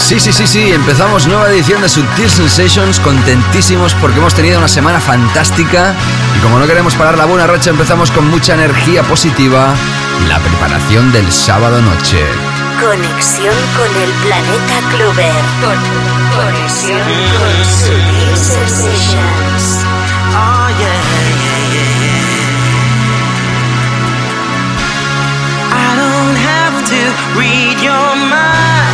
Sí, sí, sí, sí, empezamos nueva edición de Sutil Sensations, contentísimos porque hemos tenido una semana fantástica y como no queremos parar la buena racha empezamos con mucha energía positiva la preparación del sábado noche. Conexión con el planeta Clover. Con conexión con Sutil Sensations. Oh, yeah, yeah, yeah. I don't have to read your mind.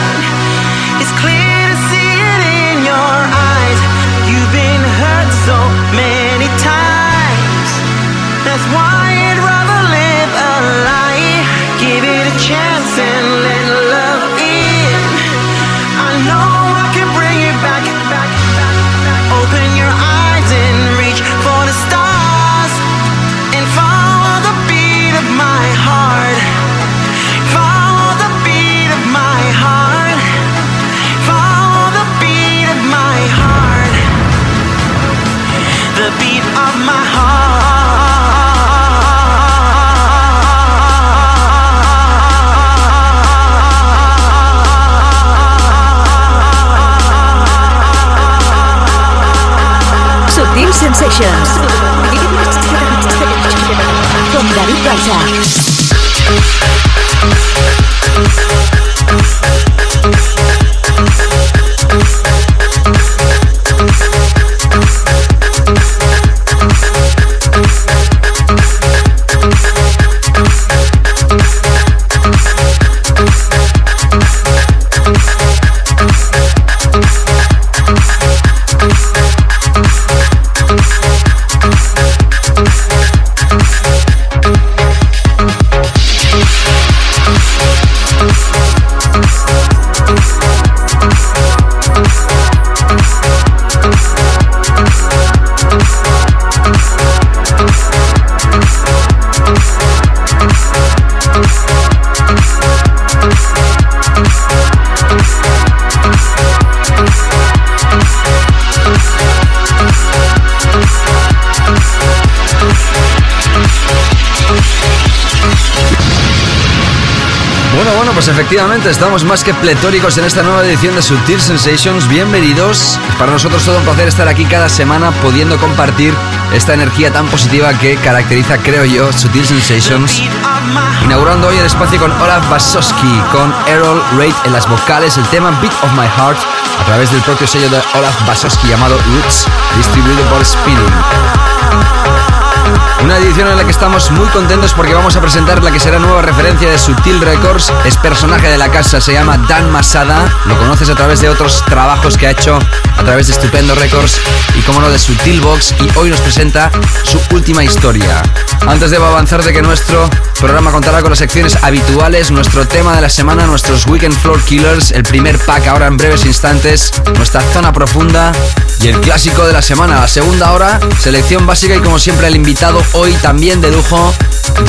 Con pues efectivamente estamos más que pletóricos en esta nueva edición de Sutil Sensations. Bienvenidos. Para nosotros todo un placer estar aquí cada semana pudiendo compartir esta energía tan positiva que caracteriza, creo yo, Sutil Sensations. Inaugurando hoy el espacio con Olaf Basowski, con Errol Reid en las vocales, el tema Beat of My Heart, a través del propio sello de Olaf Basowski llamado Roots, distribuido por Speeding. Una edición en la que estamos muy contentos porque vamos a presentar la que será nueva referencia de Sutil Records. Es personaje de la casa, se llama Dan Masada. Lo conoces a través de otros trabajos que ha hecho a través de Estupendo Records y como no de Sutil Box y hoy nos presenta su última historia. Antes debo avanzar de que nuestro programa contará con las secciones habituales, nuestro tema de la semana, nuestros Weekend Floor Killers, el primer pack ahora en breves instantes, nuestra zona profunda y el clásico de la semana, la segunda hora, selección básica y como siempre el invitado hoy también de lujo,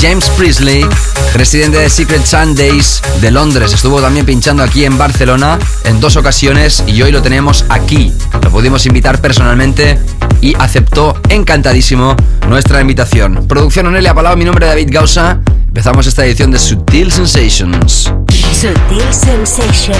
James Priestley, residente de Secret Sundays de Londres. Estuvo también pinchando aquí en Barcelona en dos ocasiones y hoy lo tenemos aquí. Lo pudimos invitar personalmente y aceptó encantadísimo nuestra invitación. Producción Onelia Palau, mi nombre es David Gausa. Empezamos esta edición de Sutil Sensations. Sutil Sensations.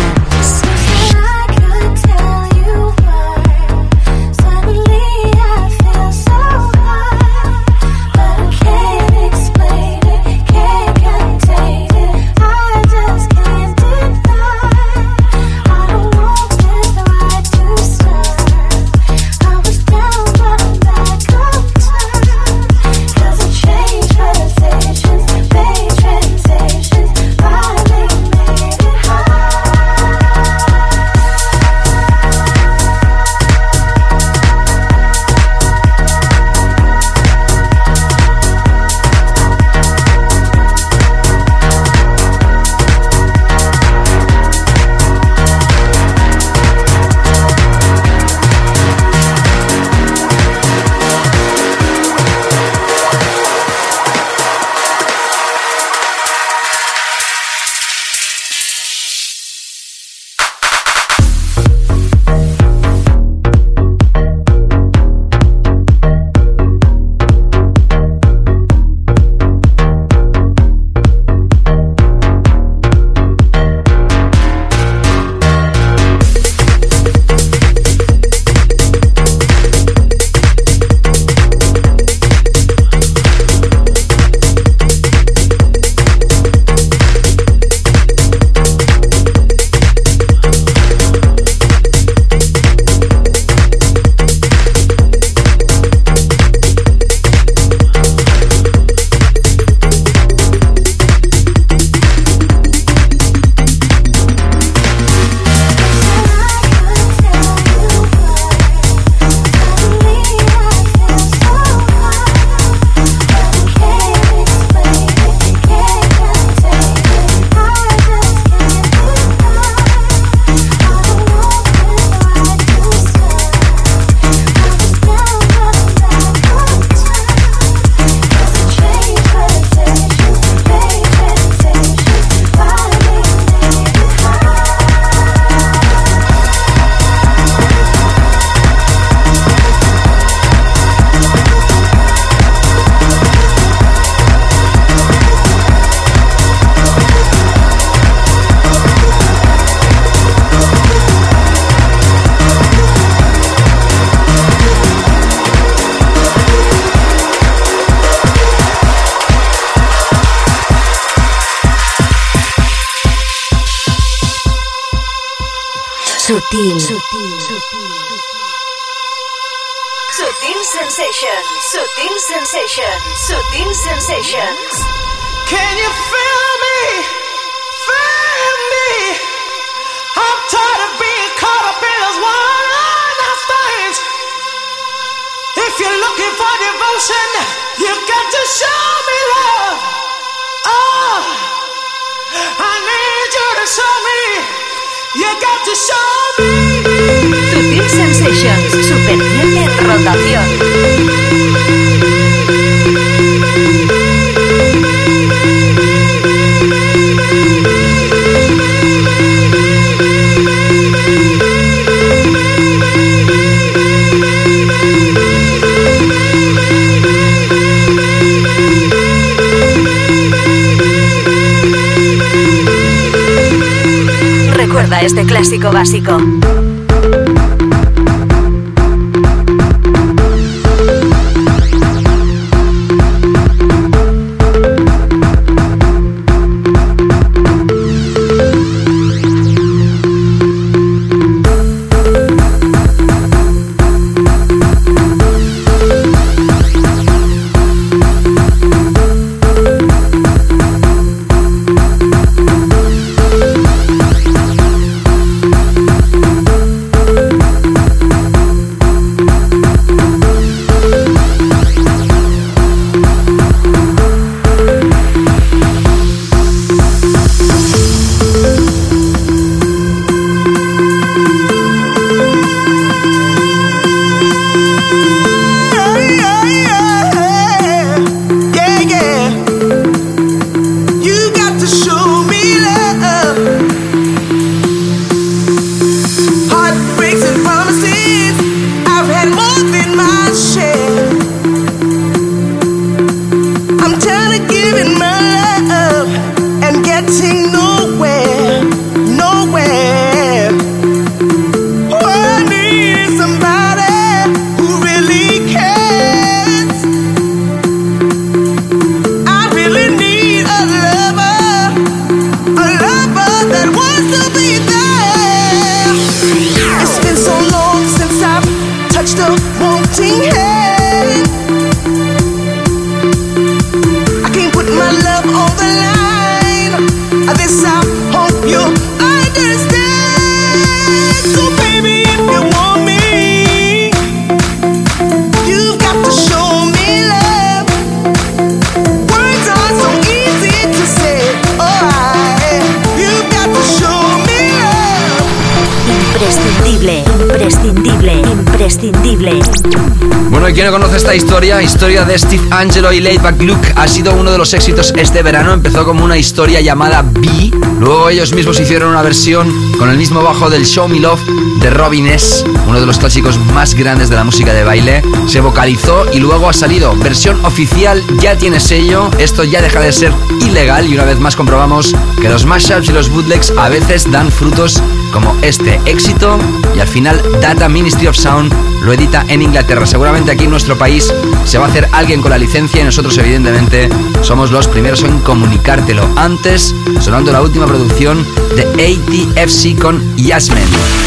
Bueno, ¿y quién no conoce esta historia? Historia de Steve Angelo y Laidback Luke ha sido uno de los éxitos este verano. Empezó como una historia llamada B. Luego ellos mismos hicieron una versión con el mismo bajo del Show Me Love de Robin S., uno de los clásicos más grandes de la música de baile. Se vocalizó y luego ha salido versión oficial, ya tiene sello. Esto ya deja de ser ilegal y una vez más comprobamos que los mashups y los bootlegs a veces dan frutos como este éxito y al final Data Ministry of Sound lo edita en Inglaterra. Seguramente aquí en nuestro país se va a hacer alguien con la licencia y nosotros evidentemente somos los primeros en comunicártelo. Antes, sonando la última producción de ATFC con Yasmin.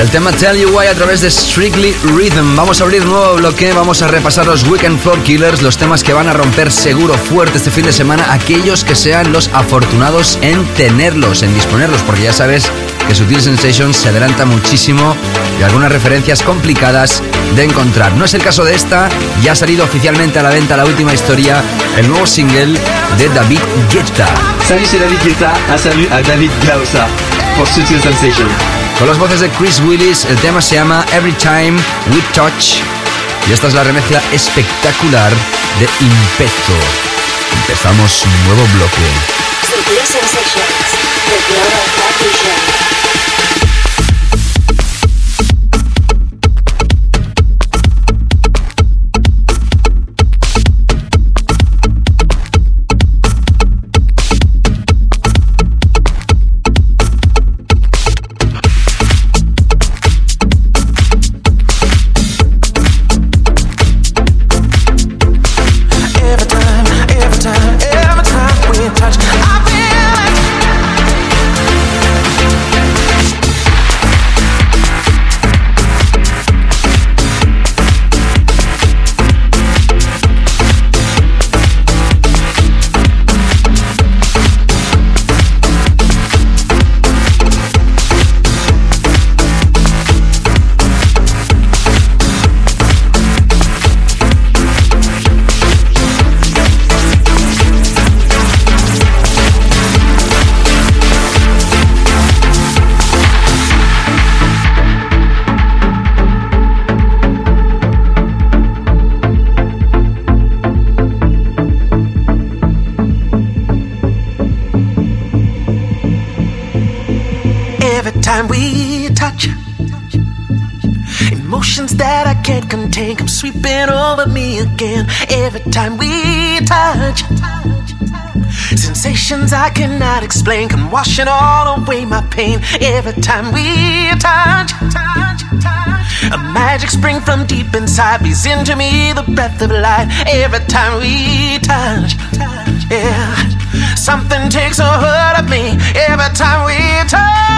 El tema Tell You Why a través de Strictly Rhythm. Vamos a abrir nuevo bloque, vamos a repasar los Weekend Floor Killers, los temas que van a romper seguro fuerte este fin de semana, aquellos que sean los afortunados en tenerlos, en disponerlos, porque ya sabes que Sutil Sensations se adelanta muchísimo y algunas referencias complicadas de encontrar. No es el caso de esta, ya ha salido oficialmente a la venta la última historia, el nuevo single de David Guetta. Salut, c'est David Guetta. Un salut à David Glausa pour Sutil Sensation. Con las voces de Chris Willis, el tema se llama Every Time We Touch. Y esta es la remezcla espectacular de Impeto. Empezamos un nuevo bloque. time we touch. Emotions that I can't contain come sweeping over me again every time we touch. Sensations I cannot explain come washing all away my pain every time we touch. A magic spring from deep inside beats into me the breath of life every time we touch. Yeah, something takes a hold of me every time we touch.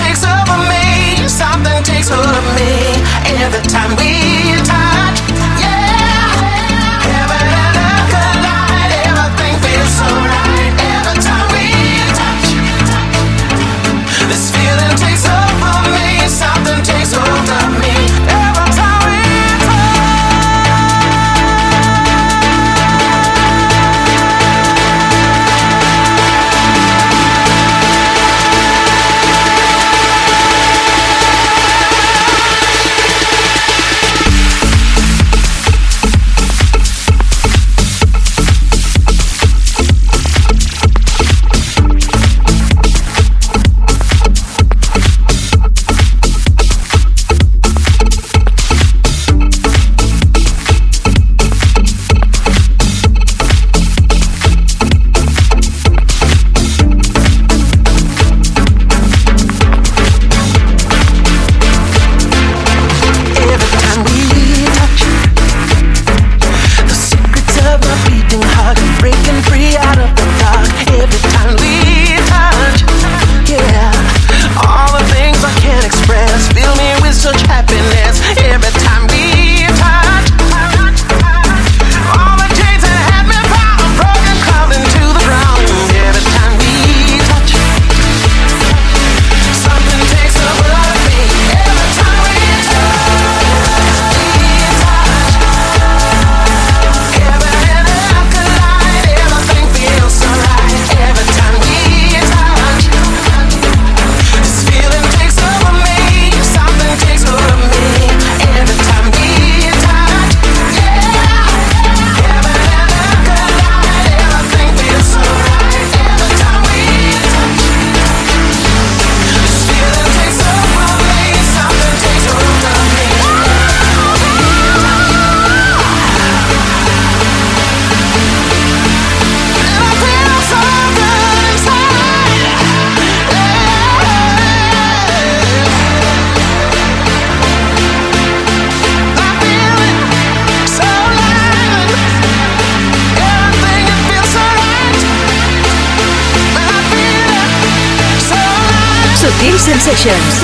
Sessions.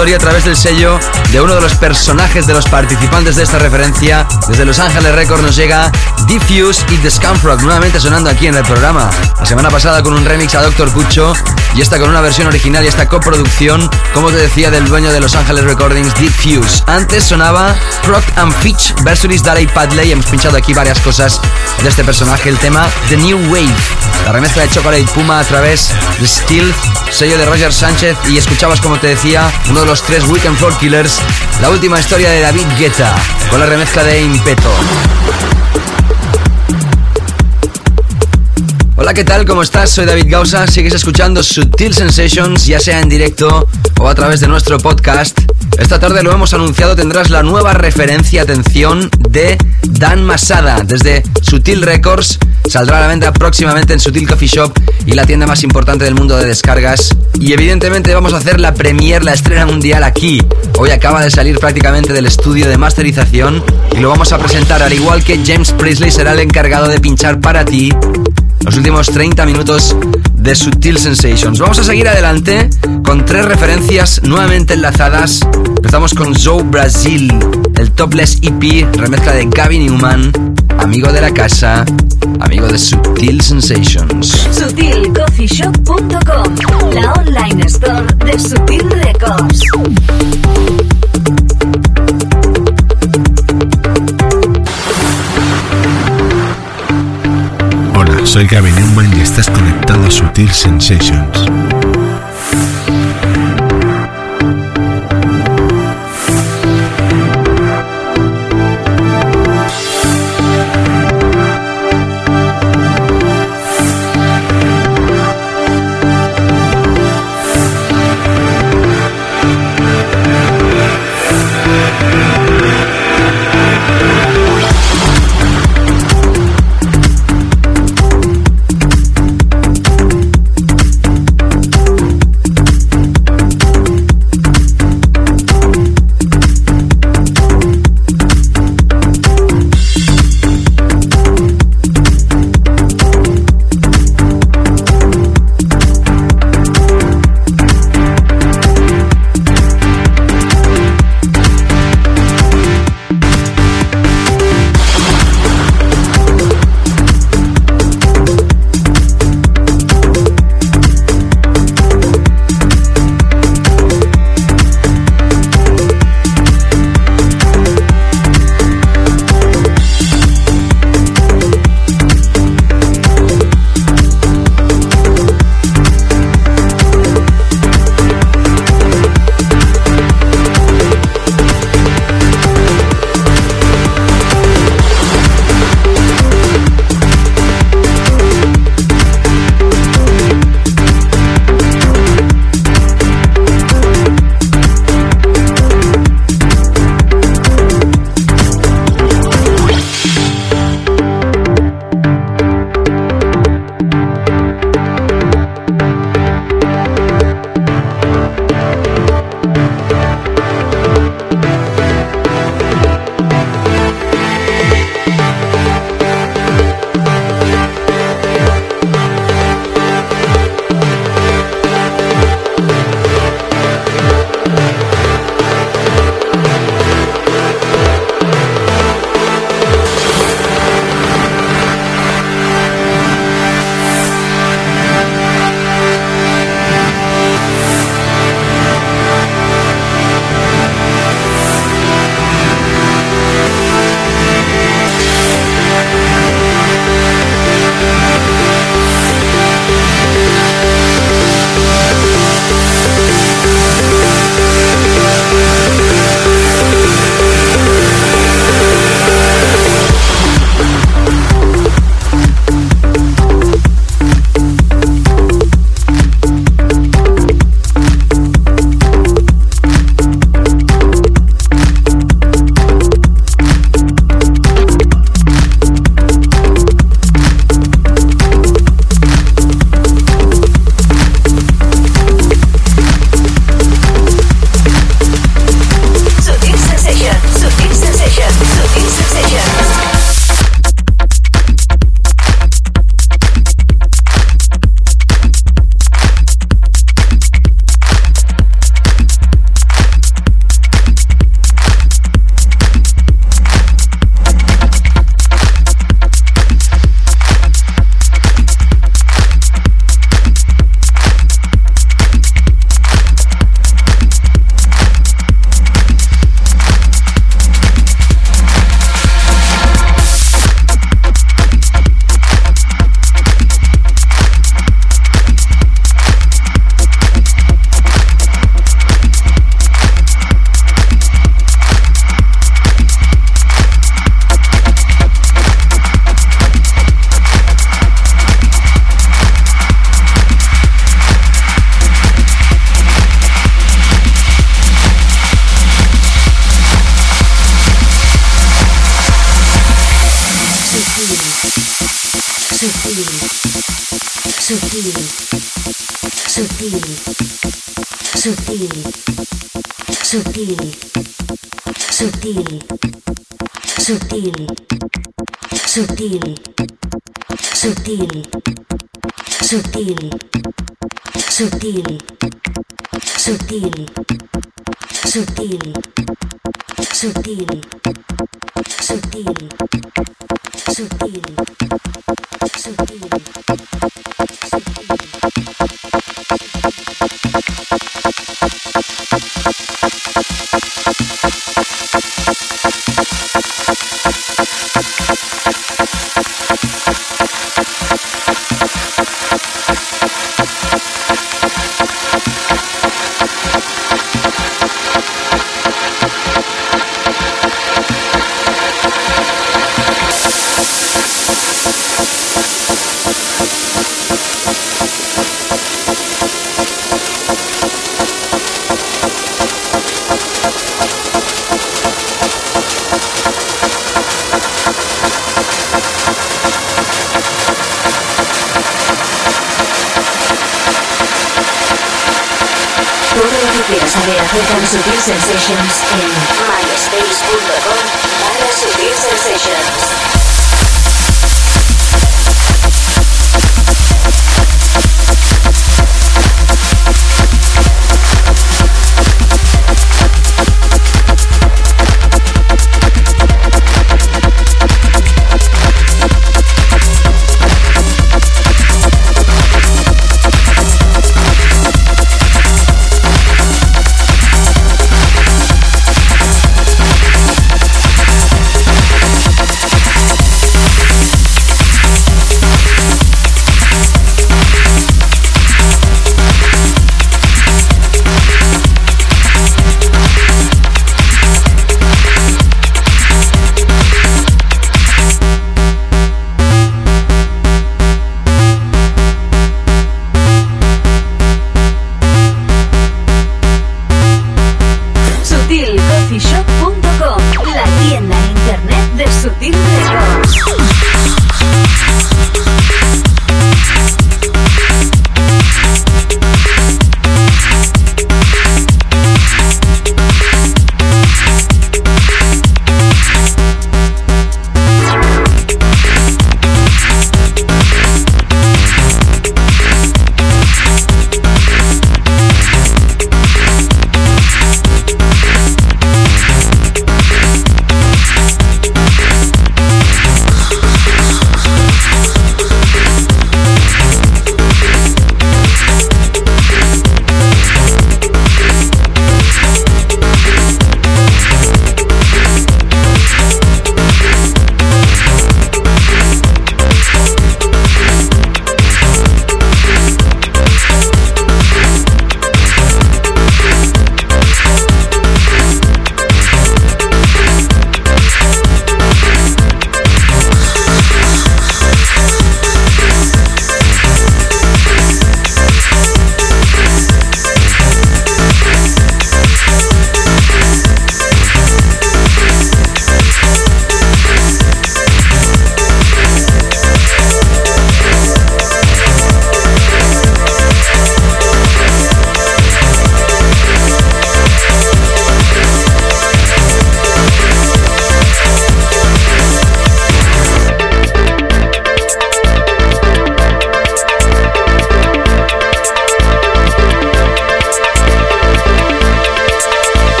Historia a través del sello de uno de los personajes de los participantes de esta referencia, desde Los Ángeles Records nos llega Diffuse y The Scumfrog, nuevamente sonando aquí en el programa. La semana pasada con un remix a Dr. Pucho y esta con una versión original y esta coproducción, como te decía, del dueño de Los Ángeles Recordings, Diffuse. Antes sonaba Proc and Fitch versus Daley Padley. Hemos pinchado aquí varias cosas de este personaje, el tema The New Wave, la remezcla de Chocolate Puma a través de Steel, sello de Roger Sánchez y escuchabas como te decía uno de los tres Weekend Floor Killers, la última historia de David Guetta con la remezcla de Impeto. Hola, ¿qué tal? ¿Cómo estás? Soy David Gausa. Sigues escuchando Sutil Sensations, ya sea en directo o a través de nuestro podcast. Esta tarde lo hemos anunciado, tendrás la nueva referencia, atención, de Dan Masada. Desde Sutil Records saldrá a la venta próximamente en Sutil Coffee Shop y la tienda más importante del mundo de descargas. Y evidentemente vamos a hacer la premier, la estrena mundial aquí. Hoy acaba de salir prácticamente del estudio de masterización y lo vamos a presentar al igual que James Priestley será el encargado de pinchar para ti los últimos 30 minutos de Sutil Sensations. Vamos a seguir adelante con tres referencias nuevamente enlazadas. Empezamos con Zoe Brasil, el Topless EP, remezcla de Gavin Newman, amigo de la casa, amigo de Sutil Sensations. SutilCoffeeShop.com, la online store de Sutil Records. Hola, soy Gavin Newman y estás conectado a Sutil Sensations.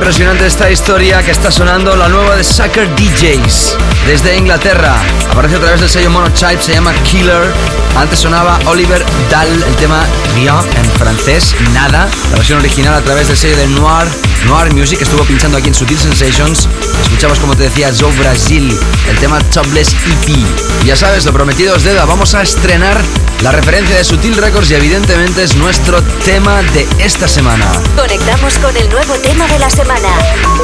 Impresionante esta historia que está sonando la nueva de Sucker DJs desde Inglaterra. Aparece a través del sello Monotype, se llama Killer. Antes sonaba Oliver Dahl, el tema Rien en francés, nada. La versión original a través del sello de Noir, Noir Music, estuvo pinchando aquí en Sutil Sensations. Escuchamos, como te decía, Joe Brasil, el tema Topless EP. Ya sabes, lo prometido es deuda. Vamos a estrenar la referencia de Sutil Records y evidentemente es nuestro tema de esta semana. Conectamos con el nuevo tema de la semana.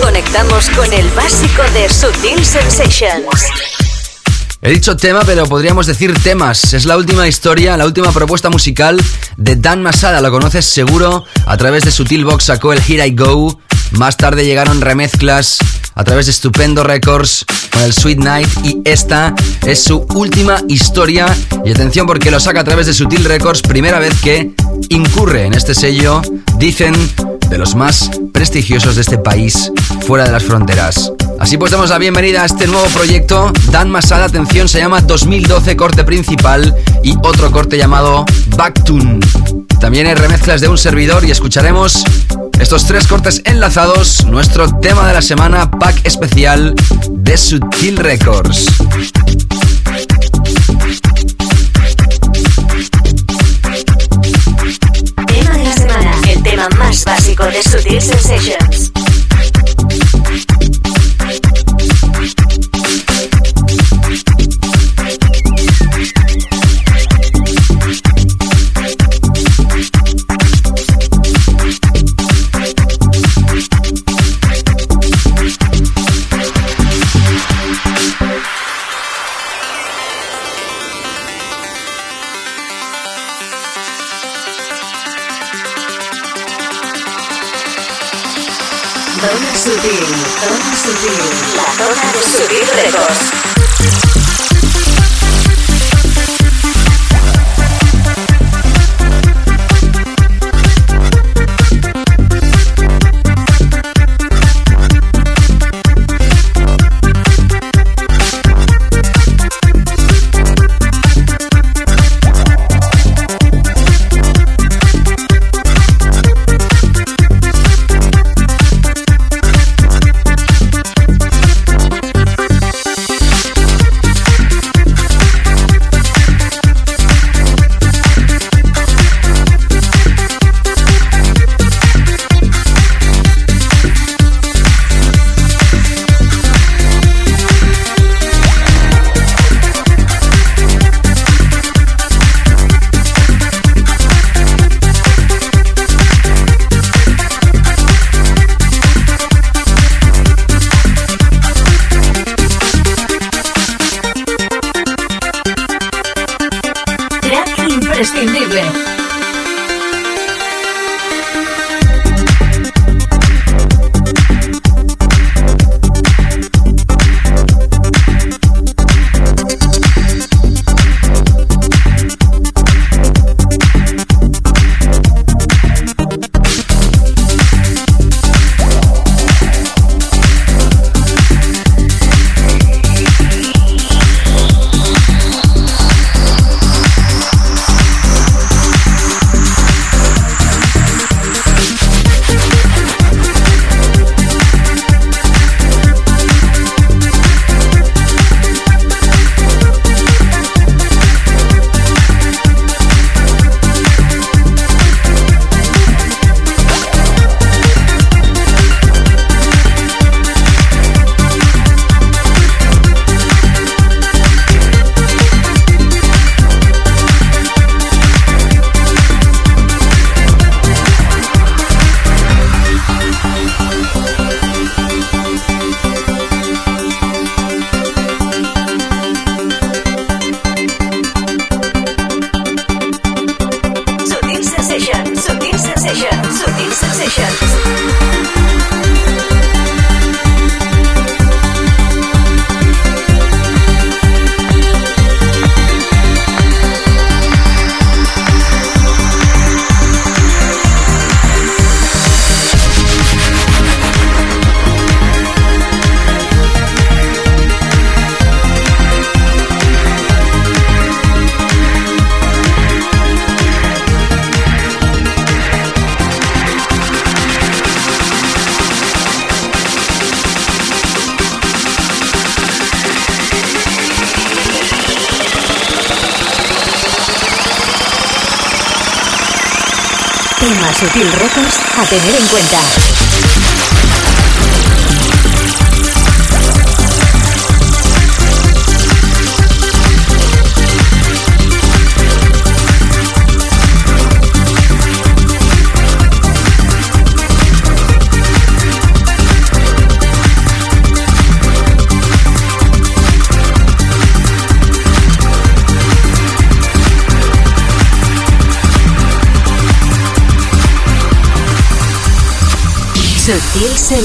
Conectamos con el básico de Sutil Sensations. He dicho tema, pero podríamos decir temas. Es la última historia, la última propuesta musical de Dan Masada. Lo conoces seguro. A través de Sutil Box sacó el Here I Go. Más tarde llegaron remezclas a través de Stupendo Records con el Sweet Night. Y esta es su última historia. Y atención porque lo saca a través de Sutil Records. Primera vez que incurre en este sello. Dicen de los más prestigiosos de este país fuera de las fronteras. Así pues damos la bienvenida a este nuevo proyecto. Dan Masada, atención, se llama 2012 corte principal y otro corte llamado Backtune. También hay remezclas de un servidor y escucharemos estos tres cortes enlazados, nuestro tema de la semana, pack especial de Sutil Records. Tema de la semana. El tema más básico de Sutil Sensations. La zona de Sutil Records.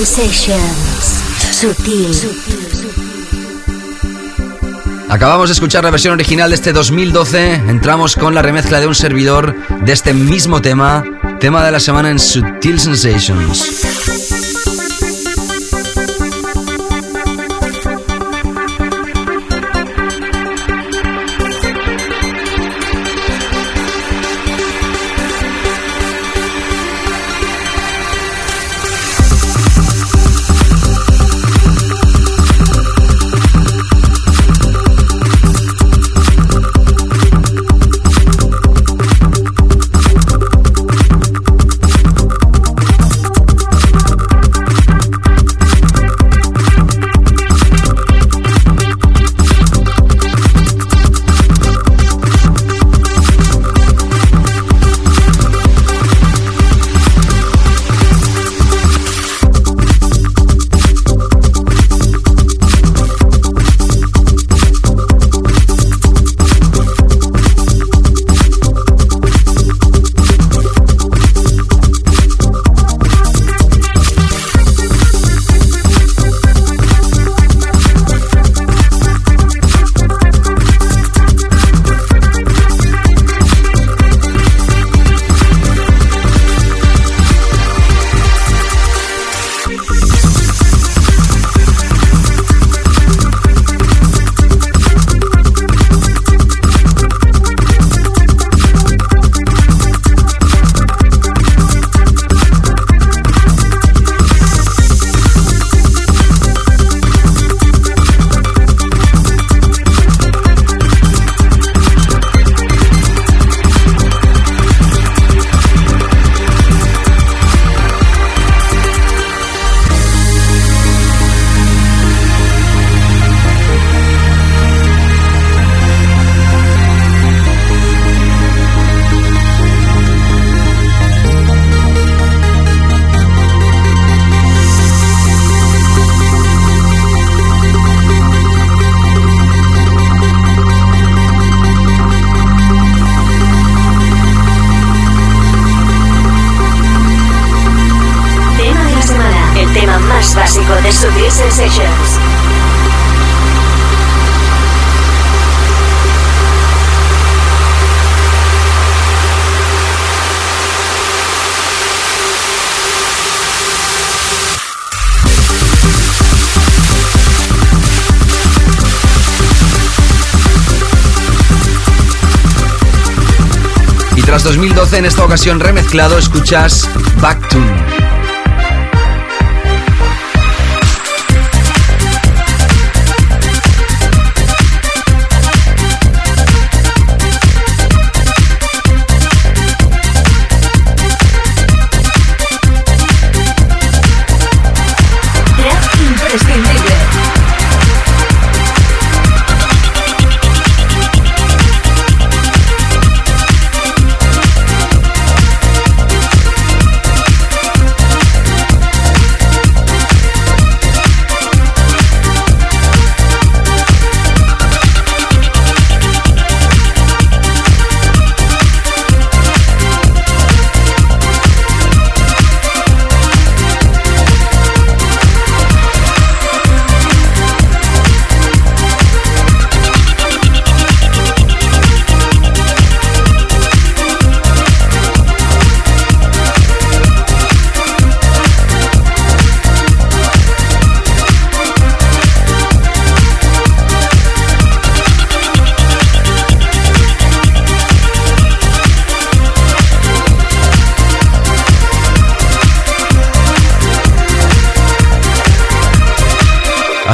Sensations. Sutil. Acabamos de escuchar la versión original de este 2012. Entramos con la remezcla de un servidor de este mismo tema. Tema de la semana en Sutil Sensations. En esta ocasión remezclado, escuchas Back to.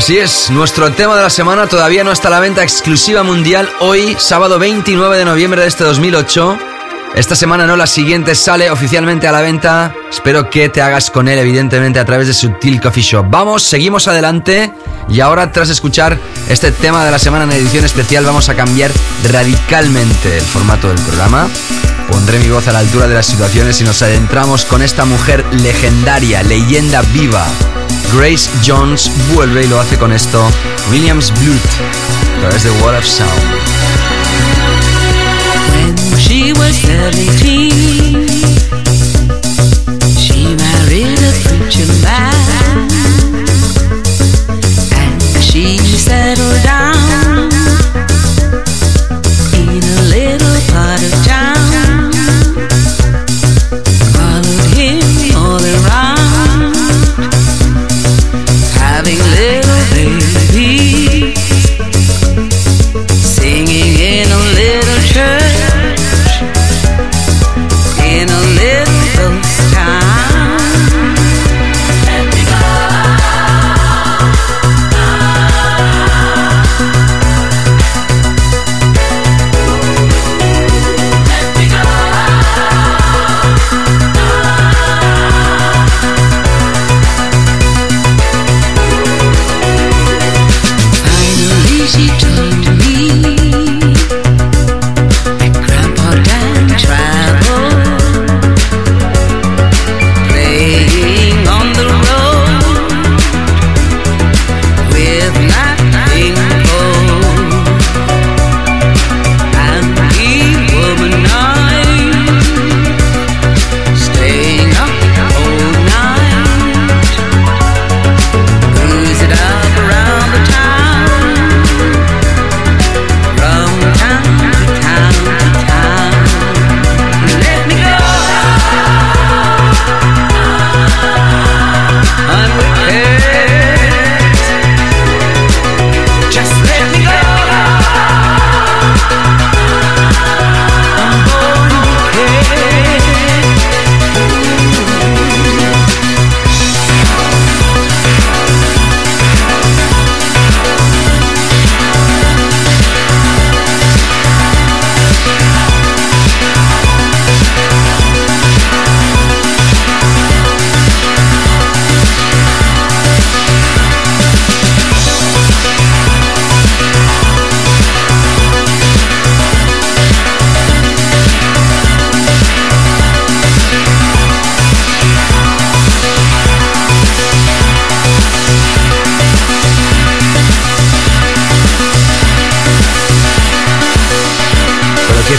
Así es, nuestro tema de la semana todavía no está a la venta exclusiva mundial hoy, sábado 29 de noviembre de este 2008. Esta semana no, la siguiente sale oficialmente a la venta. Espero que te hagas con él, evidentemente, a través de Sutil Coffee Shop. Vamos, seguimos adelante. Y ahora, tras escuchar este tema de la semana en edición especial, vamos a cambiar radicalmente el formato del programa. Pondré mi voz a la altura de las situaciones y nos adentramos con esta mujer legendaria, leyenda viva. Grace Jones vuelve y lo hace con esto. Williams Blood, a través de Wall of Sound. When she was 17, she married a preacher man.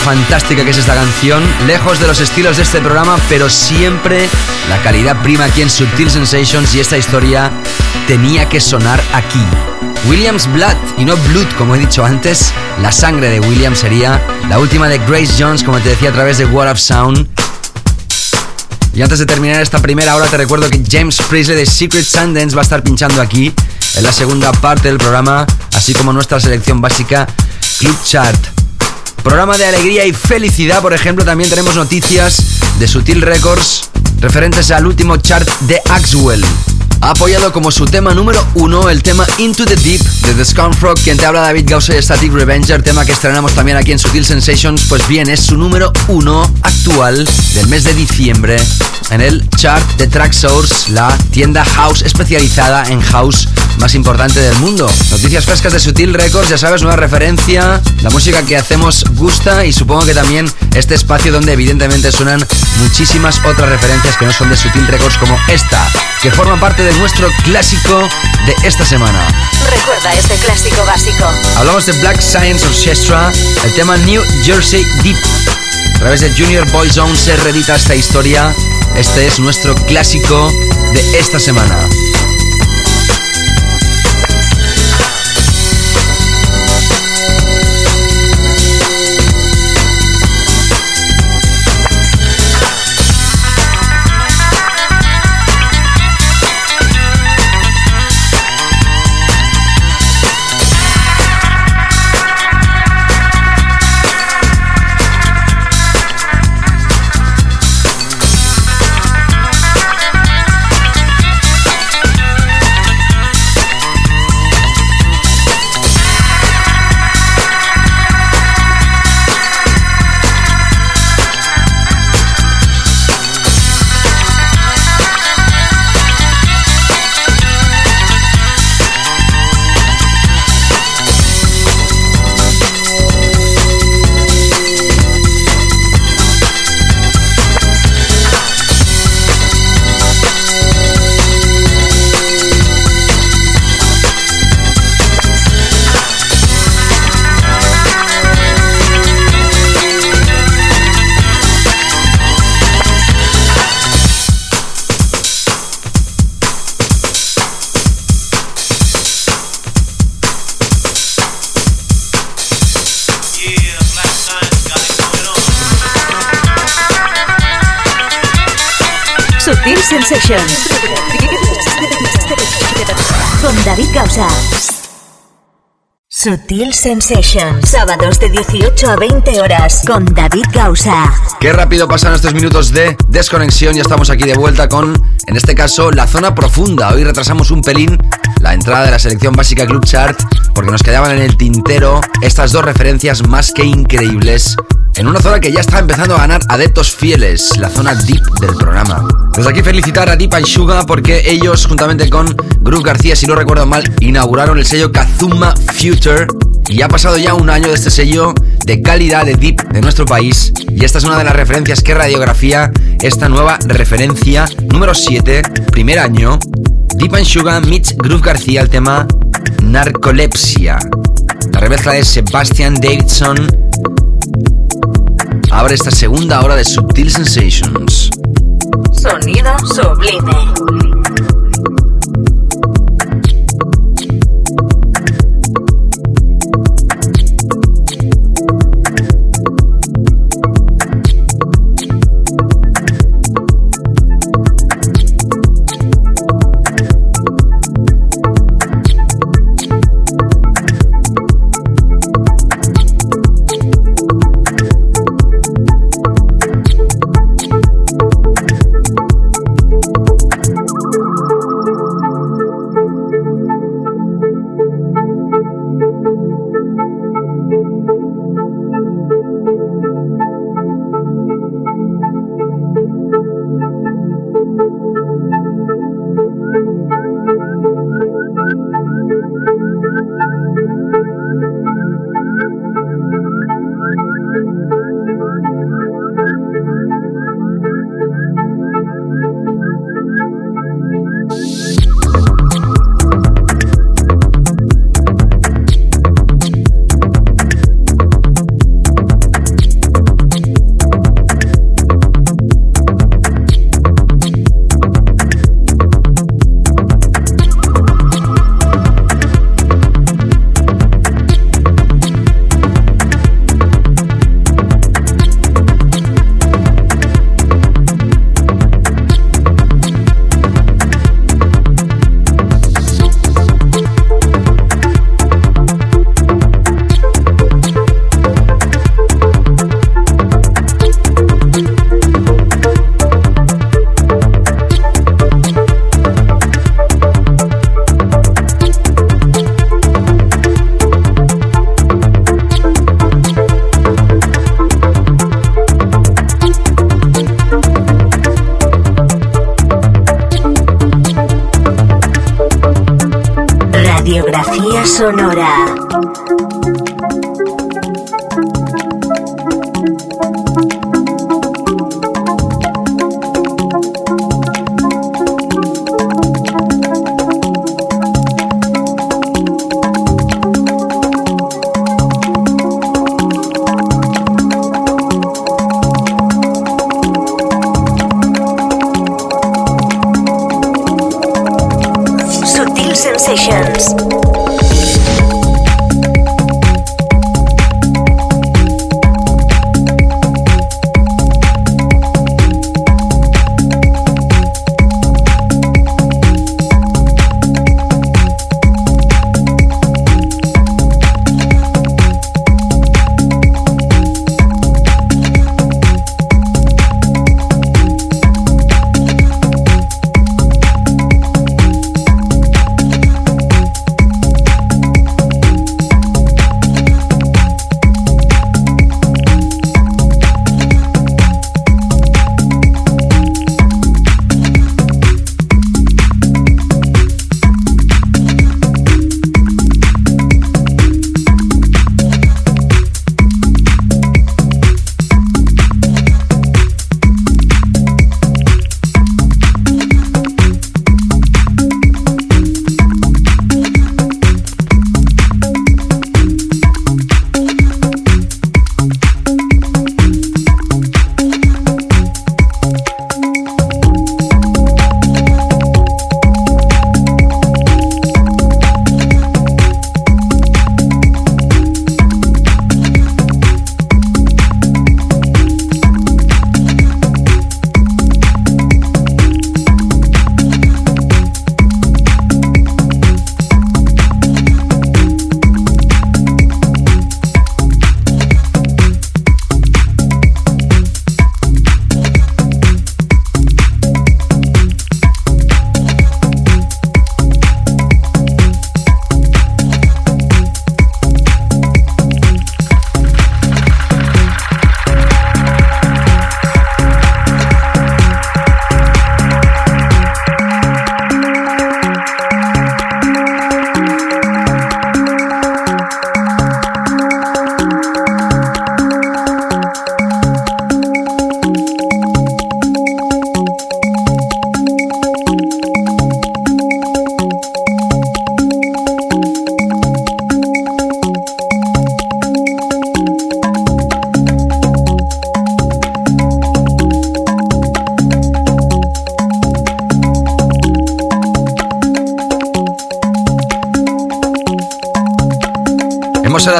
Fantástica que es esta canción, lejos de los estilos de este programa, pero siempre la calidad prima aquí en Subtil Sensations y esta historia tenía que sonar aquí. Williams Blood y no Blood, como he dicho antes, la sangre de Williams sería la última de Grace Jones, como te decía, a través de Wall of Sound. Y antes de terminar esta primera hora, te recuerdo que James Priestley de Secret Sundance va a estar pinchando aquí en la segunda parte del programa, así como nuestra selección básica Club Chart. Programa de alegría y felicidad, por ejemplo, también tenemos noticias de Sutil Records referentes al último chart de Axwell. Ha apoyado como su tema número uno el tema Into the Deep de The Scumfrog, quien te habla David Gausa y Static Revenger, tema que estrenamos también aquí en Sutil Sensations. Pues bien, es su número uno actual del mes de diciembre en el chart de Track Source, la tienda house especializada en house más importante del mundo. Noticias frescas de Sutil Records, ya sabes, nueva referencia. La música que hacemos gusta y supongo que también este espacio donde evidentemente suenan muchísimas otras referencias que no son de Sutil Records como esta, que forma parte de nuestro clásico de esta semana. Recuerda este clásico básico. Hablamos de Black Science Orchestra, el tema New Jersey Deep. A través de Junior Boyzone se reedita esta historia. Este es nuestro clásico de esta semana. Sutil Sensations. Sábados de 18 a 20 horas. Con David Gausa. Qué rápido pasan estos minutos de desconexión. Ya estamos aquí de vuelta con, en este caso, la zona profunda. Hoy retrasamos un pelín la entrada de la selección básica Club Chart porque nos quedaban en el tintero estas dos referencias más que increíbles en una zona que ya está empezando a ganar adeptos fieles, la zona deep del programa. Desde aquí felicitar a Deep and Sugar porque ellos, juntamente con Groove García, si no recuerdo mal, inauguraron el sello Kazuma Future y ha pasado ya un año de este sello de calidad de Deep de nuestro país y esta es una de las referencias que radiografía esta nueva referencia número 7, primer año, Deep and Sugar meets Groove García, el tema Narcolepsia. La remezcla de Sebastian Davidson abre esta segunda hora de Subtil Sensations. Sonido sublime. Sutil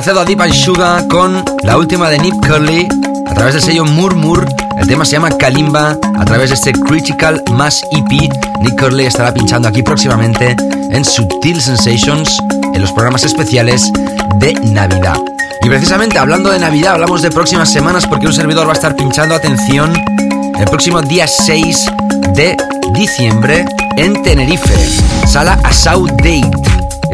Enlazado a Deep and Sugar con la última de Nip Curly a través del sello Murmur. El tema se llama Kalimba a través de este Critical Mass EP. Nick Curly estará pinchando aquí próximamente en Subtil Sensations en los programas especiales de Navidad. Y precisamente hablando de Navidad, hablamos de próximas semanas porque un servidor va a estar pinchando atención el próximo día 6 de diciembre en Tenerife, sala a South Date.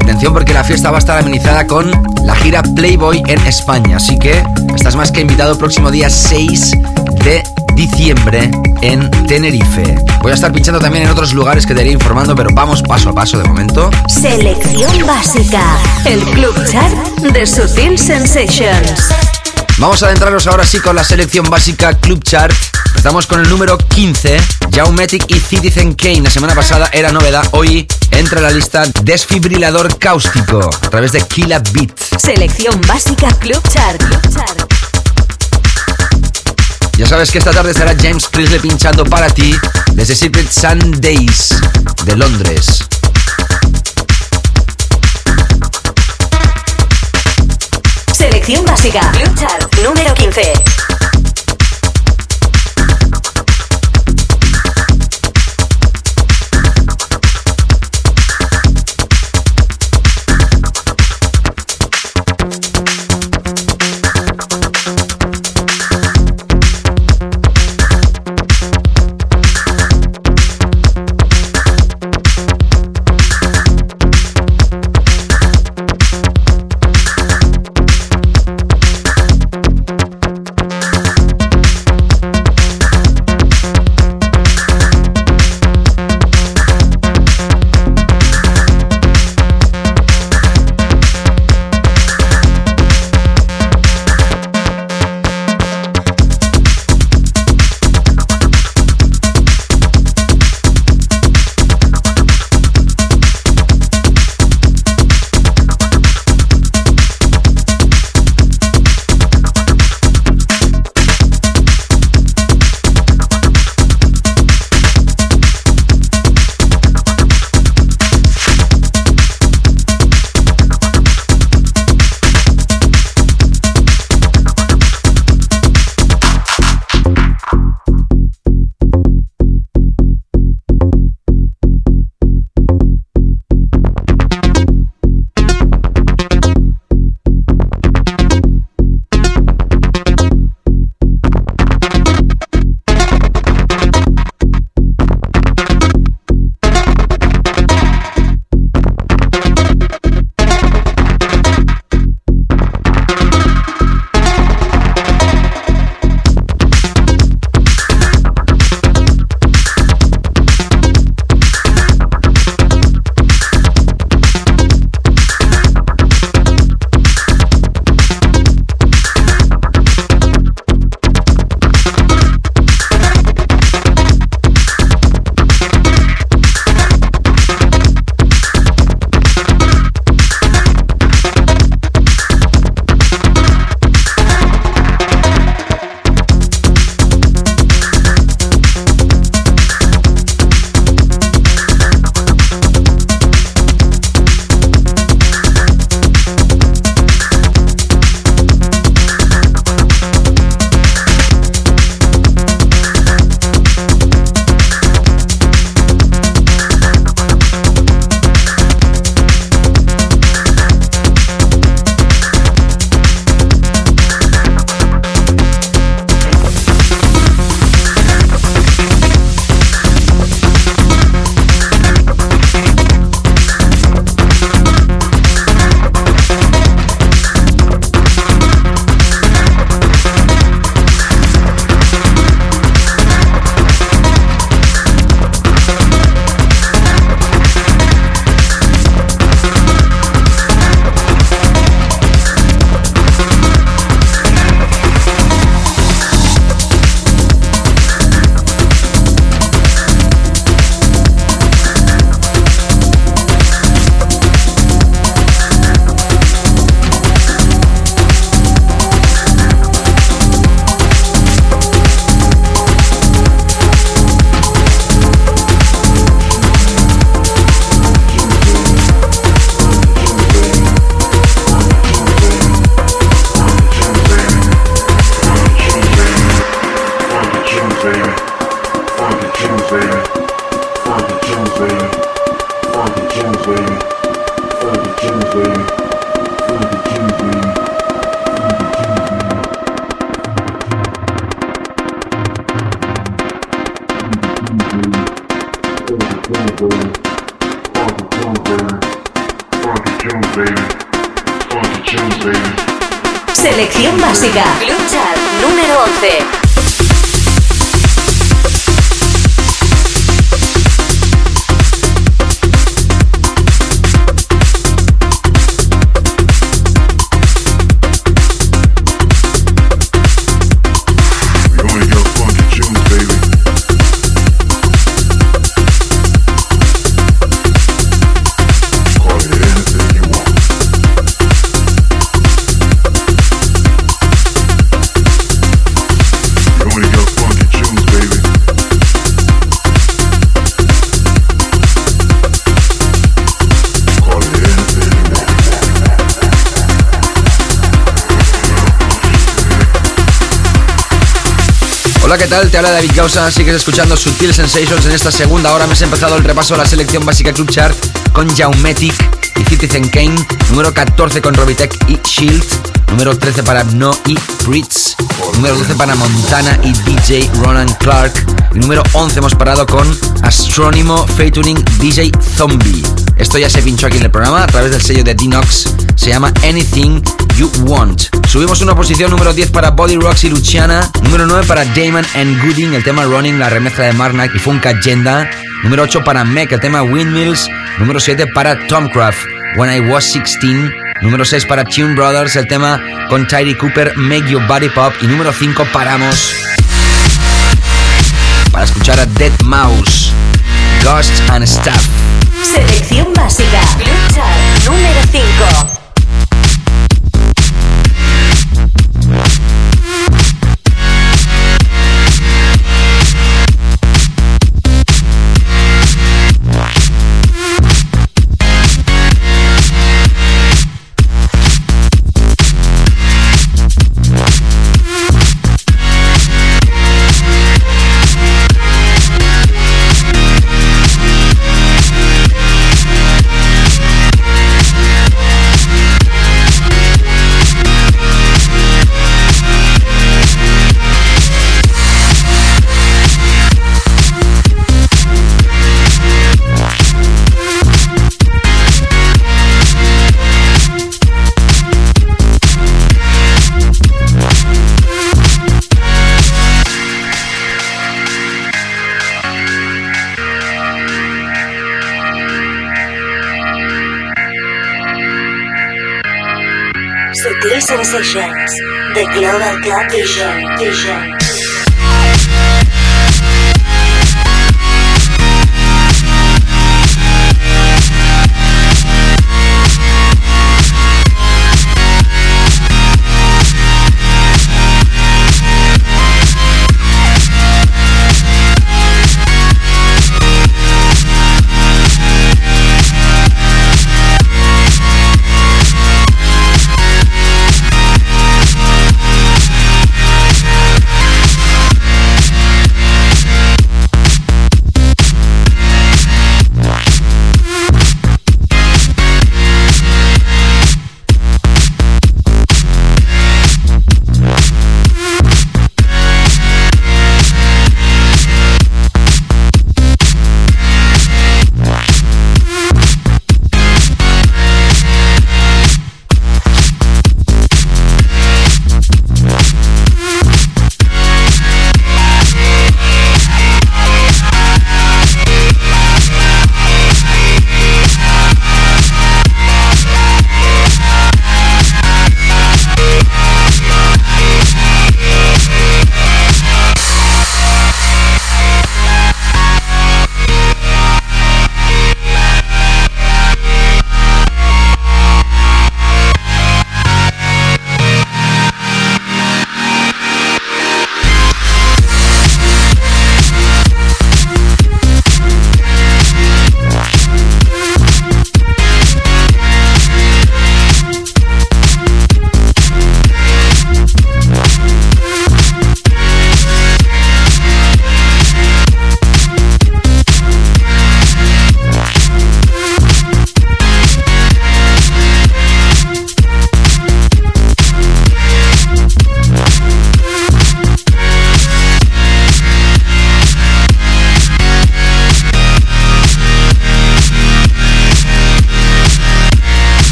Atención porque la fiesta va a estar amenizada con la gira Playboy en España, así que estás más que invitado próximo día 6 de diciembre en Tenerife. Voy a estar pinchando también en otros lugares que te iré informando, pero vamos paso a paso de momento. Selección básica. El club chat de Sutil Sensations. Vamos a adentrarnos ahora sí con la selección básica Club Chart. Estamos con el número 15, Jaumetic y Citizen Kane. La semana pasada era novedad, hoy entra a la lista Desfibrilador Cáustico a través de Killa Beat. Selección básica Club Chart. Ya sabes que esta tarde estará James Priestley pinchando para ti desde Secret Sundays de Londres. Selección básica Club Chart. Número 15. Tal? Te habla David Gausa. Sigues escuchando Sutil Sensations en esta segunda hora. Me he empezado el repaso a la selección básica Club Chart con Jaumetic y Citizen Kane. Número 14 con Robitech y Shield. Número 13 para No y Brits. Número 12 para Montana y DJ Ronan Clark. Y número 11 hemos parado con Astrónimo Featuring DJ Zombie. Esto ya se pinchó aquí en el programa a través del sello de Dinox. Se llama Anything You Want. Subimos una posición número 10 para Body Rocks y Luciana. Número 9 para Damon and Gooding, el tema Running, la remezcla de Marnak y Funk Agenda. Número 8 para Mech, el tema Windmills. Número 7 para Tomcraft, When I Was 16. Número 6 para Tune Brothers, el tema con Tyree Cooper, Make Your Body Pop. Y número 5 paramos para escuchar a Dead Mouse, Ghost and Stuff. Selección básica. Club número 5.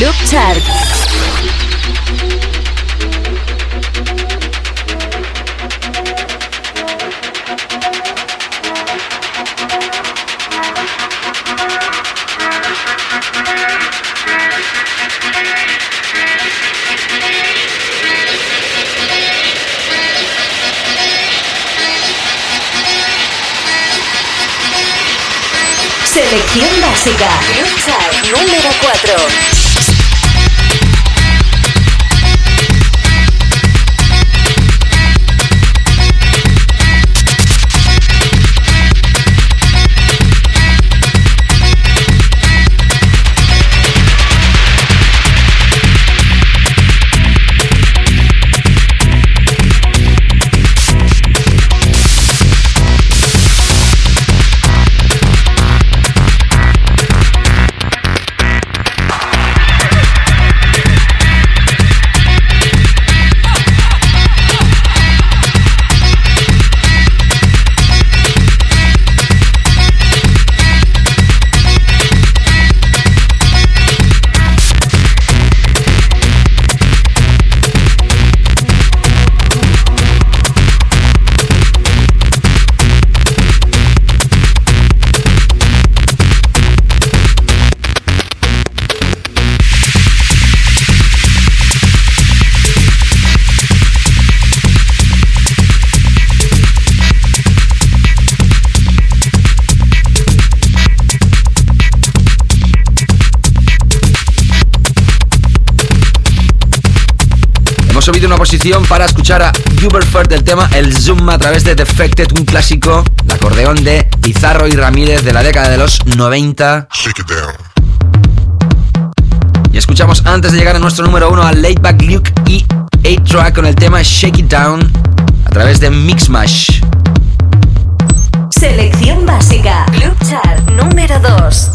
Club. Selección básica. Número 4. Posición para escuchar a Uberford del tema El Zoom a través de Defected, un clásico, el acordeón de Pizarro y Ramírez de la década de los 90. Shake it down. Y escuchamos antes de llegar a nuestro número uno a Laidback Luke y 8-Track con el tema Shake It Down a través de Mixmash. Selección básica. Club Chart número 2.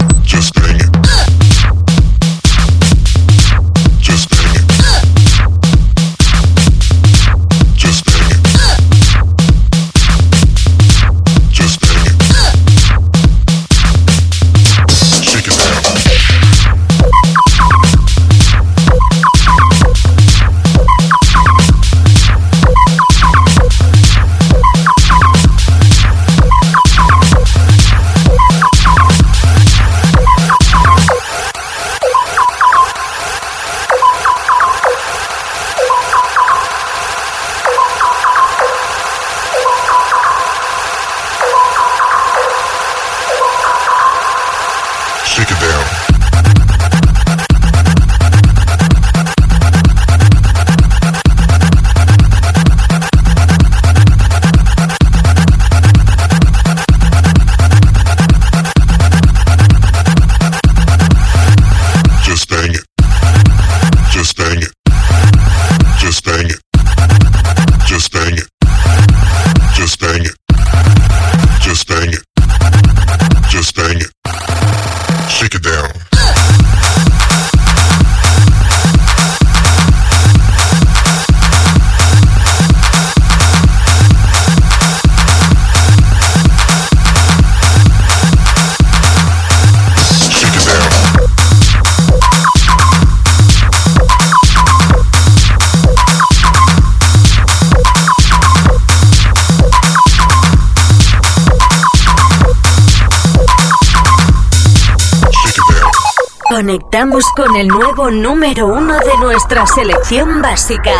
Con el nuevo número uno de nuestra selección básica.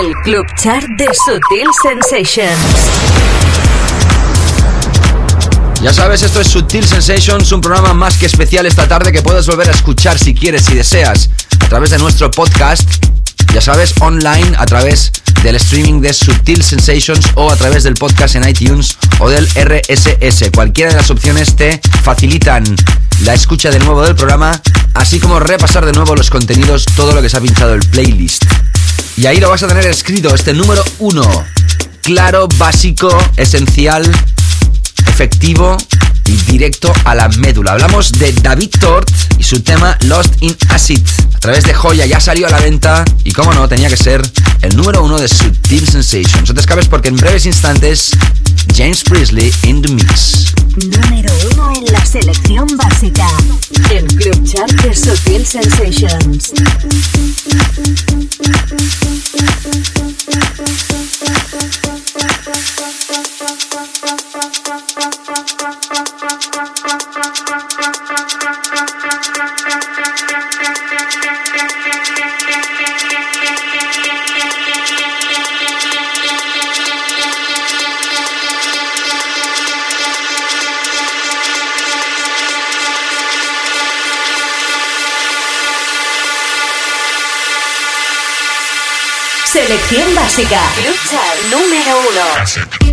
El Club Chart de Sutil Sensations. Ya sabes, esto es Sutil Sensations, un programa más que especial esta tarde que puedes volver a escuchar si quieres, si deseas, a través de nuestro podcast. Ya sabes, online, a través del streaming de Sutil Sensations o a través del podcast en iTunes o del RSS. Cualquiera de las opciones te facilitan la escucha de nuevo del programa, así como repasar de nuevo los contenidos, todo lo que se ha pinchado el playlist. Y ahí lo vas a tener escrito, este número uno. Claro, básico, esencial, efectivo y directo a la médula. Hablamos de David Tort y su tema Lost in Acid. A través de Joya ya salió a la venta y como no, tenía que ser el número uno de Sutil Sensations. No te escapes porque en breves instantes, James Priestley in the mix. Número uno en la selección básica. El Club Chart de Sutil Sensations. Selección básica. Lucha número uno.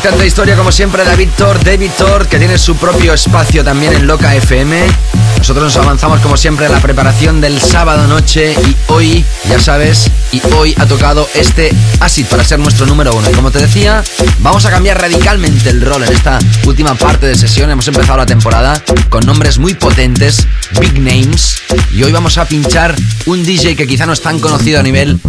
Impactante historia como siempre David Thor, David Thor, que tiene su propio espacio también en Loca FM. Nosotros nos avanzamos como siempre a la preparación del sábado noche y hoy, ya sabes, y hoy ha tocado este Acid para ser nuestro número uno. Y como te decía, vamos a cambiar radicalmente el rol en esta última parte de sesión. Hemos empezado la temporada con nombres muy potentes, big names, y hoy vamos a pinchar un DJ que quizá no es tan conocido a nivel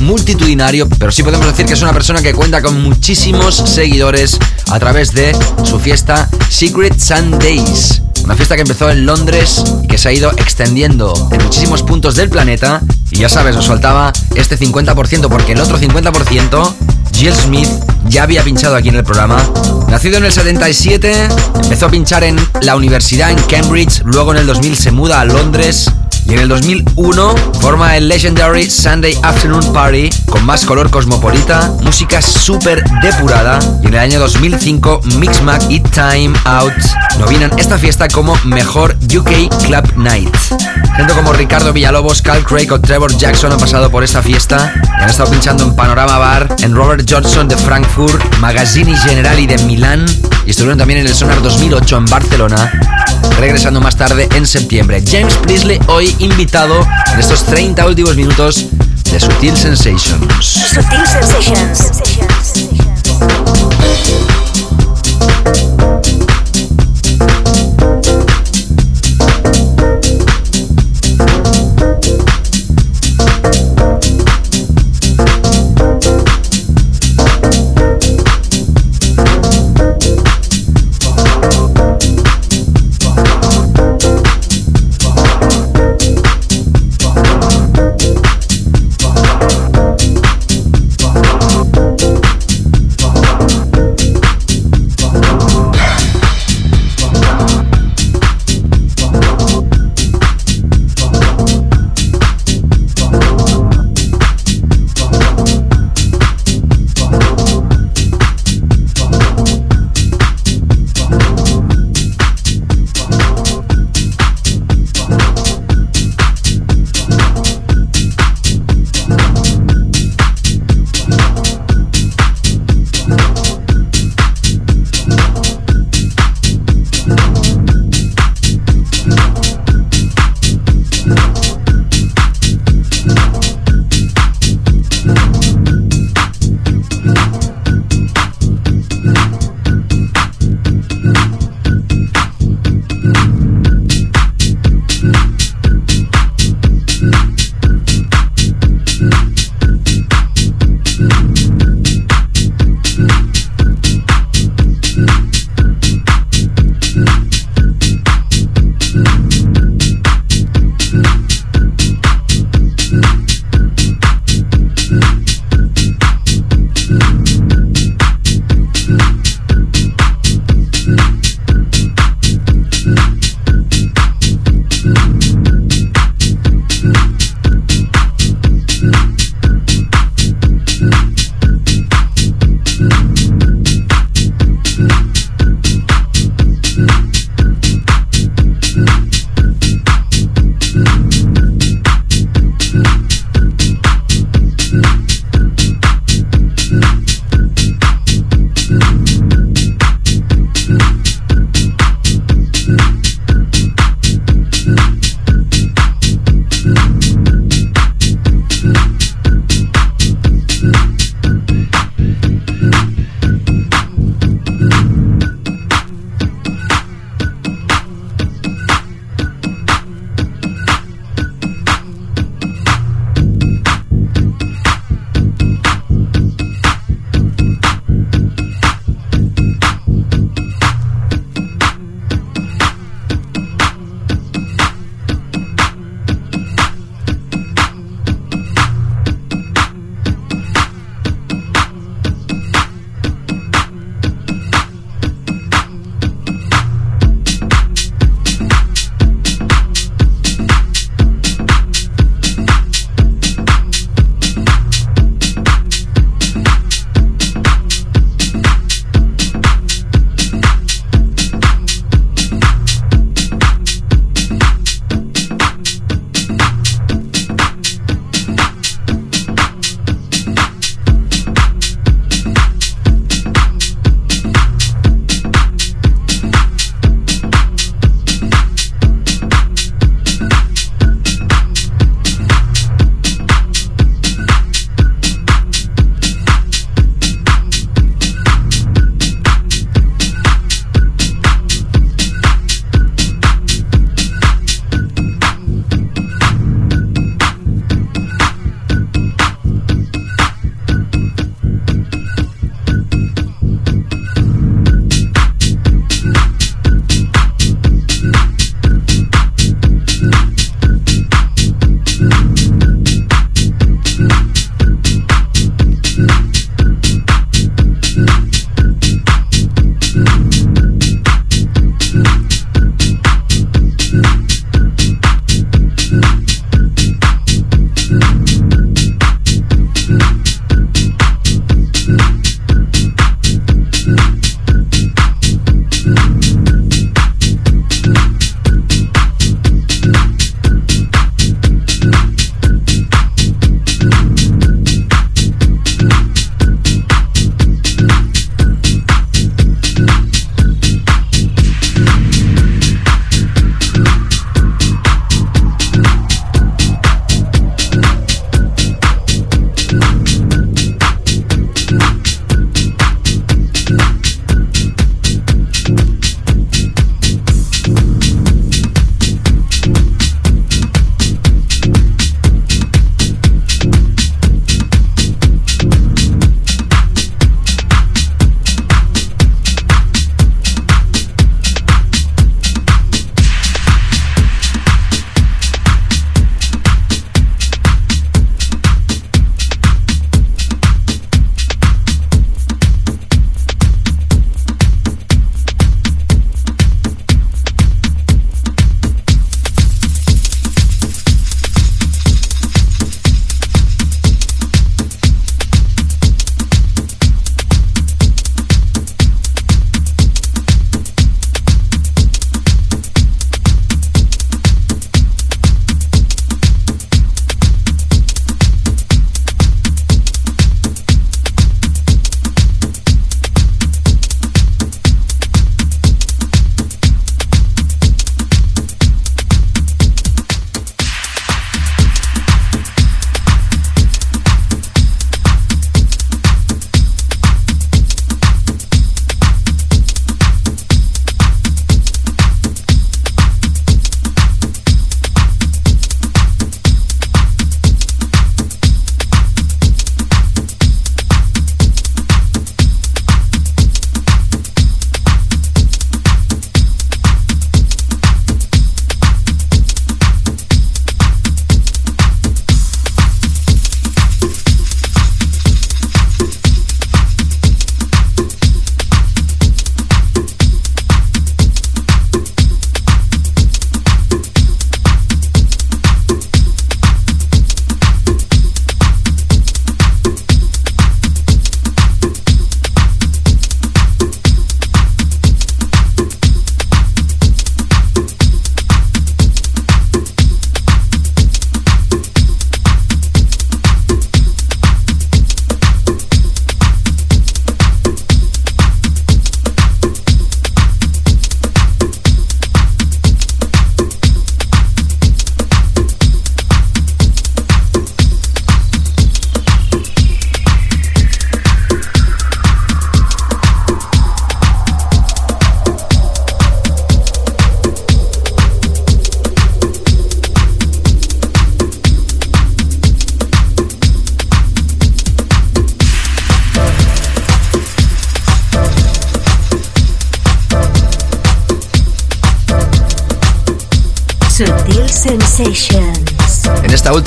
multitudinario, pero sí podemos decir que es una persona que cuenta con muchísimos seguidores a través de su fiesta Secret Sundays. Una fiesta que empezó en Londres y que se ha ido extendiendo en muchísimos puntos del planeta. Y ya sabes, nos faltaba este 50% porque el otro 50%, Jill Smith, ya había pinchado aquí en el programa. Nacido en el 77, empezó a pinchar en la universidad en Cambridge, luego en el 2000 se muda a Londres y en el 2001 forma el Legendary Sunday Afternoon Party con más color cosmopolita, música súper depurada y en el año 2005 Mixmag y Time Out nominan esta fiesta como mejor UK Club Night. Gente como Ricardo Villalobos, Cal Craig o Trevor Jackson han pasado por esta fiesta y han estado pinchando en Panorama Bar, en Robert Johnson de Frankfurt, Magazzini Generali de Milán estuvieron también en el Sonar 2008 en Barcelona regresando más tarde en septiembre. James Priestley hoy invitado en estos 30 últimos minutos de Sutil Sensations. Sutil Sensations.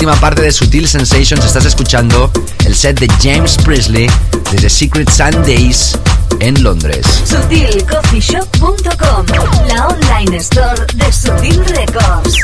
última parte de Sutil Sensations estás escuchando el set de James Presley desde Secret Sundays en Londres. SutilCoffeeShop.com, la online store de Sutil Records.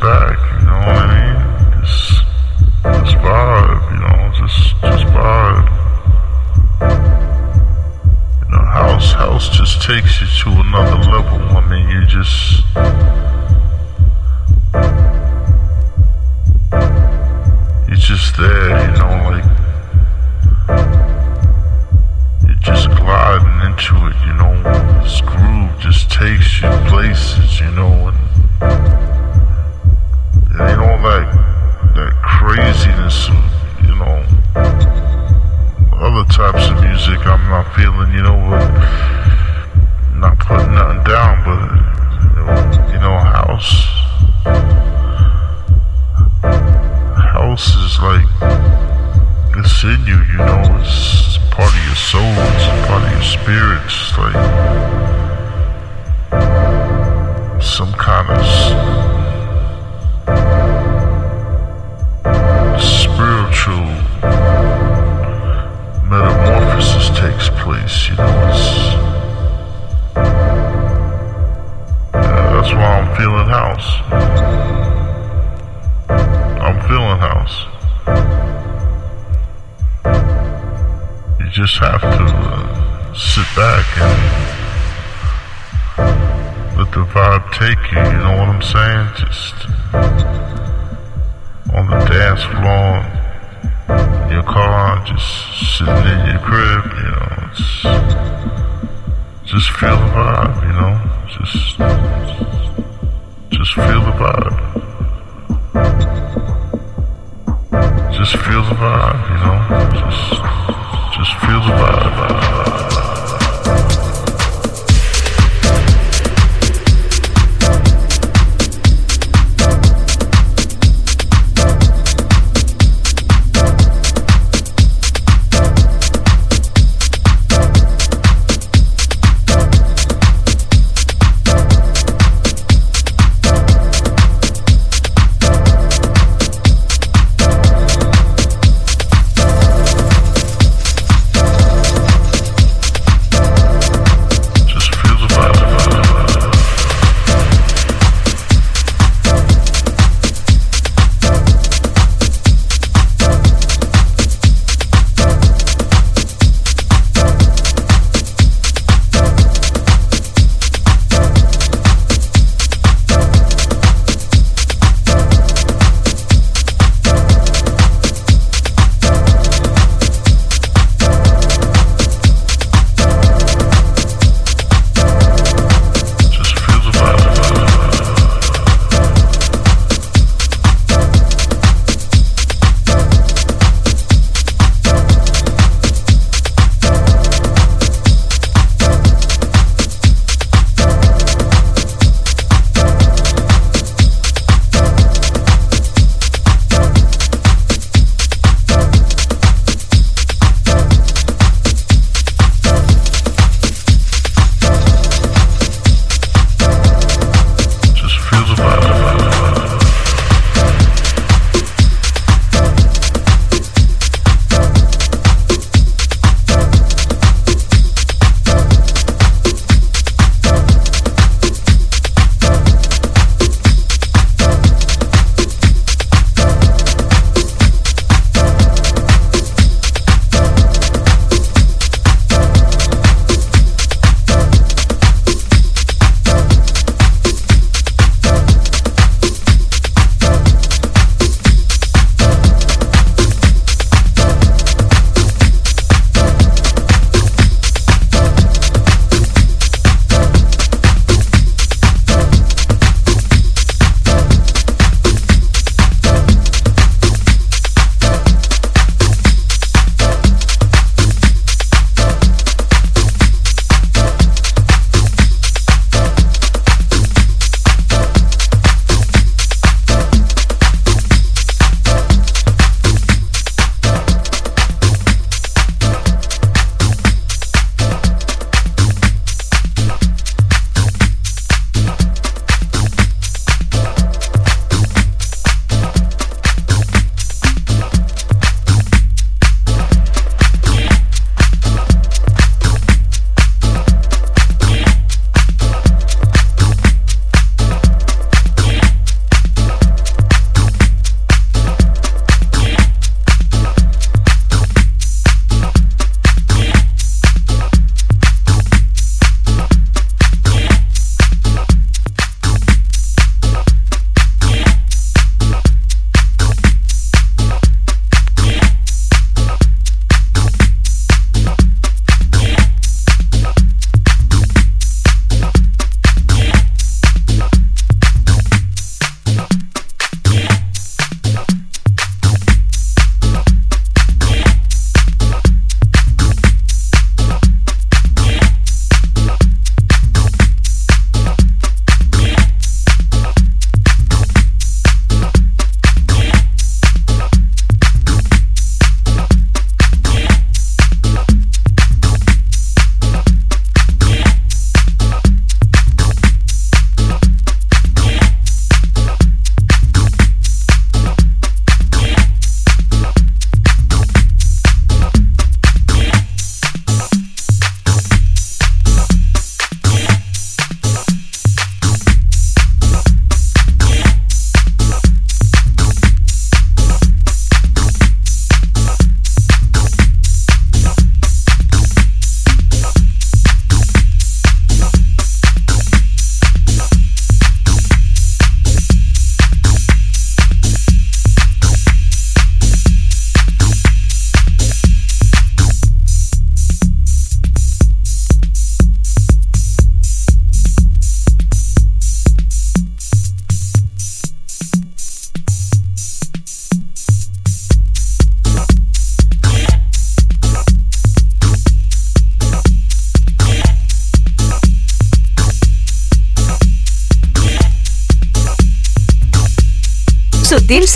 back, you know what I mean? Just, just vibe, you know, just just vibe. You know, house house just takes you to another level. I mean you just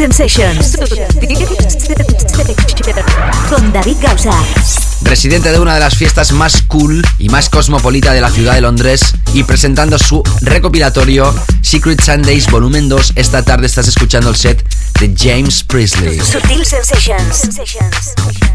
Sensations. Con David Gausa. residente de una de las fiestas más cool y más cosmopolita de la ciudad de Londres y presentando su recopilatorio Secret Sundays Volumen 2. Esta tarde estás escuchando el set de James Priestley. Sutil Sensations. Sensations.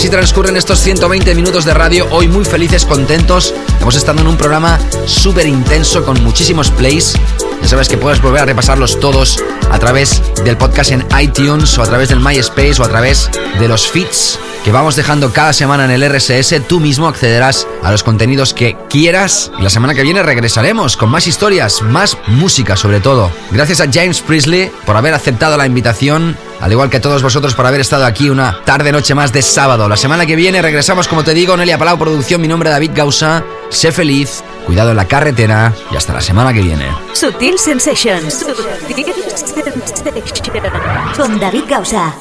Así transcurren estos 120 minutos de radio, hoy muy felices, contentos. Hemos estado en un programa súper intenso con muchísimos plays. Ya sabes que puedes volver a repasarlos todos a través del podcast en iTunes o a través del MySpace o a través de los feeds que vamos dejando cada semana en el RSS. Tú mismo accederás a los contenidos que quieras y la semana que viene regresaremos con más historias, más música sobre todo. Gracias a James Priestley por haber aceptado la invitación al igual que a todos vosotros por haber estado aquí una tarde noche más de sábado. La semana que viene regresamos, como te digo, Nelia Palau Producción, mi nombre es David Gausa. Sé feliz, cuidado en la carretera y hasta la semana que viene. Sutil Sensations. Con David Gausa.